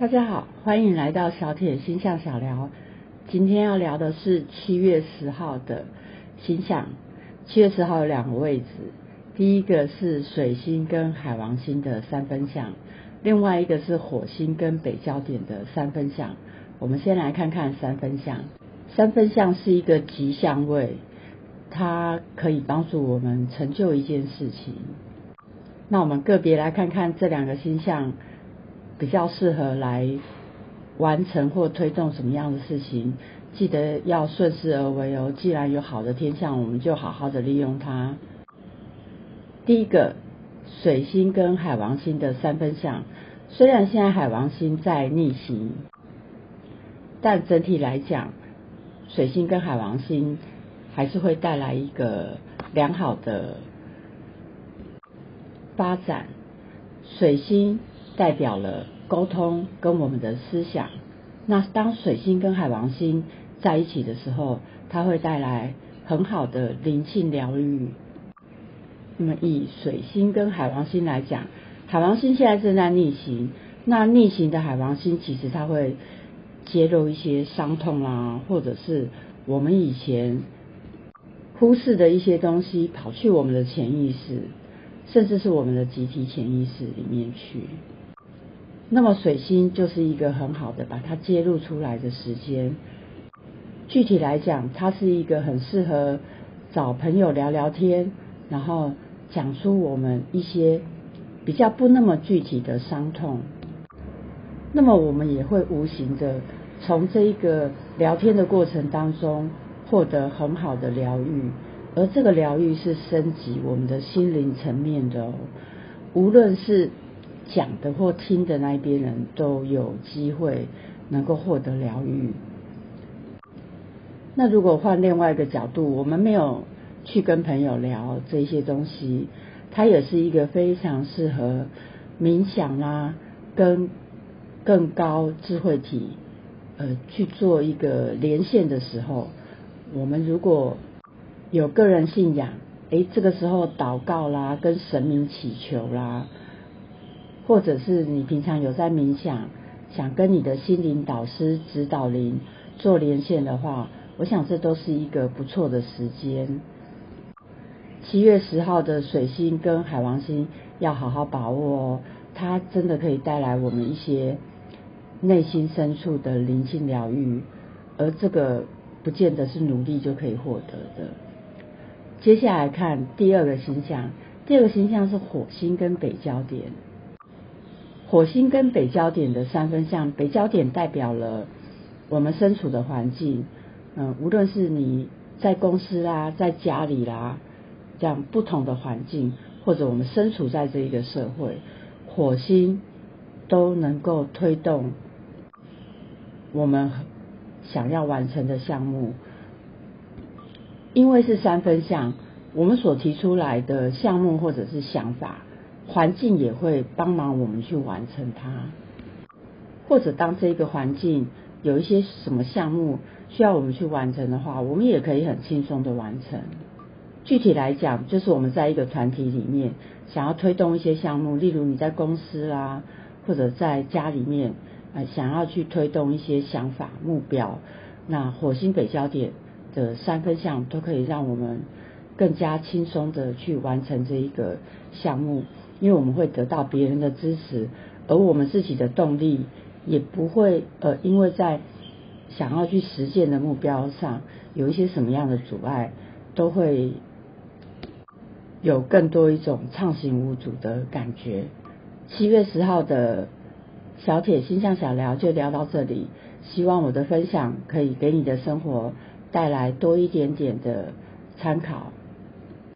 大家好，欢迎来到小铁星象小聊。今天要聊的是七月十号的星象。七月十号有两个位置，第一个是水星跟海王星的三分相，另外一个是火星跟北焦点的三分相。我们先来看看三分相。三分相是一个吉祥位，它可以帮助我们成就一件事情。那我们个别来看看这两个星象。比较适合来完成或推动什么样的事情，记得要顺势而为哦。既然有好的天象，我们就好好的利用它。第一个，水星跟海王星的三分相，虽然现在海王星在逆行，但整体来讲，水星跟海王星还是会带来一个良好的发展。水星。代表了沟通跟我们的思想。那当水星跟海王星在一起的时候，它会带来很好的灵性疗愈。那么以水星跟海王星来讲，海王星现在正在逆行，那逆行的海王星其实它会揭露一些伤痛啦，或者是我们以前忽视的一些东西，跑去我们的潜意识，甚至是我们的集体潜意识里面去。那么水星就是一个很好的把它揭露出来的时间。具体来讲，它是一个很适合找朋友聊聊天，然后讲出我们一些比较不那么具体的伤痛。那么我们也会无形的从这一个聊天的过程当中获得很好的疗愈，而这个疗愈是升级我们的心灵层面的哦，无论是。讲的或听的那一边人都有机会能够获得疗愈。那如果换另外一个角度，我们没有去跟朋友聊这些东西，它也是一个非常适合冥想啦，跟更高智慧体呃去做一个连线的时候，我们如果有个人信仰，诶，这个时候祷告啦，跟神明祈求啦。或者是你平常有在冥想，想跟你的心灵导师、指导灵做连线的话，我想这都是一个不错的时间。七月十号的水星跟海王星要好好把握哦，它真的可以带来我们一些内心深处的灵性疗愈，而这个不见得是努力就可以获得的。接下来看第二个星象，第二个星象是火星跟北焦点。火星跟北焦点的三分相，北焦点代表了我们身处的环境，嗯，无论是你在公司啦，在家里啦，这样不同的环境，或者我们身处在这一个社会，火星都能够推动我们想要完成的项目，因为是三分相，我们所提出来的项目或者是想法。环境也会帮忙我们去完成它，或者当这个环境有一些什么项目需要我们去完成的话，我们也可以很轻松的完成。具体来讲，就是我们在一个团体里面想要推动一些项目，例如你在公司啦，或者在家里面，呃，想要去推动一些想法目标，那火星北焦点的三分项都可以让我们更加轻松的去完成这一个项目。因为我们会得到别人的支持，而我们自己的动力也不会呃，因为在想要去实现的目标上有一些什么样的阻碍，都会有更多一种畅行无阻的感觉。七月十号的小铁星象小聊就聊到这里，希望我的分享可以给你的生活带来多一点点的参考。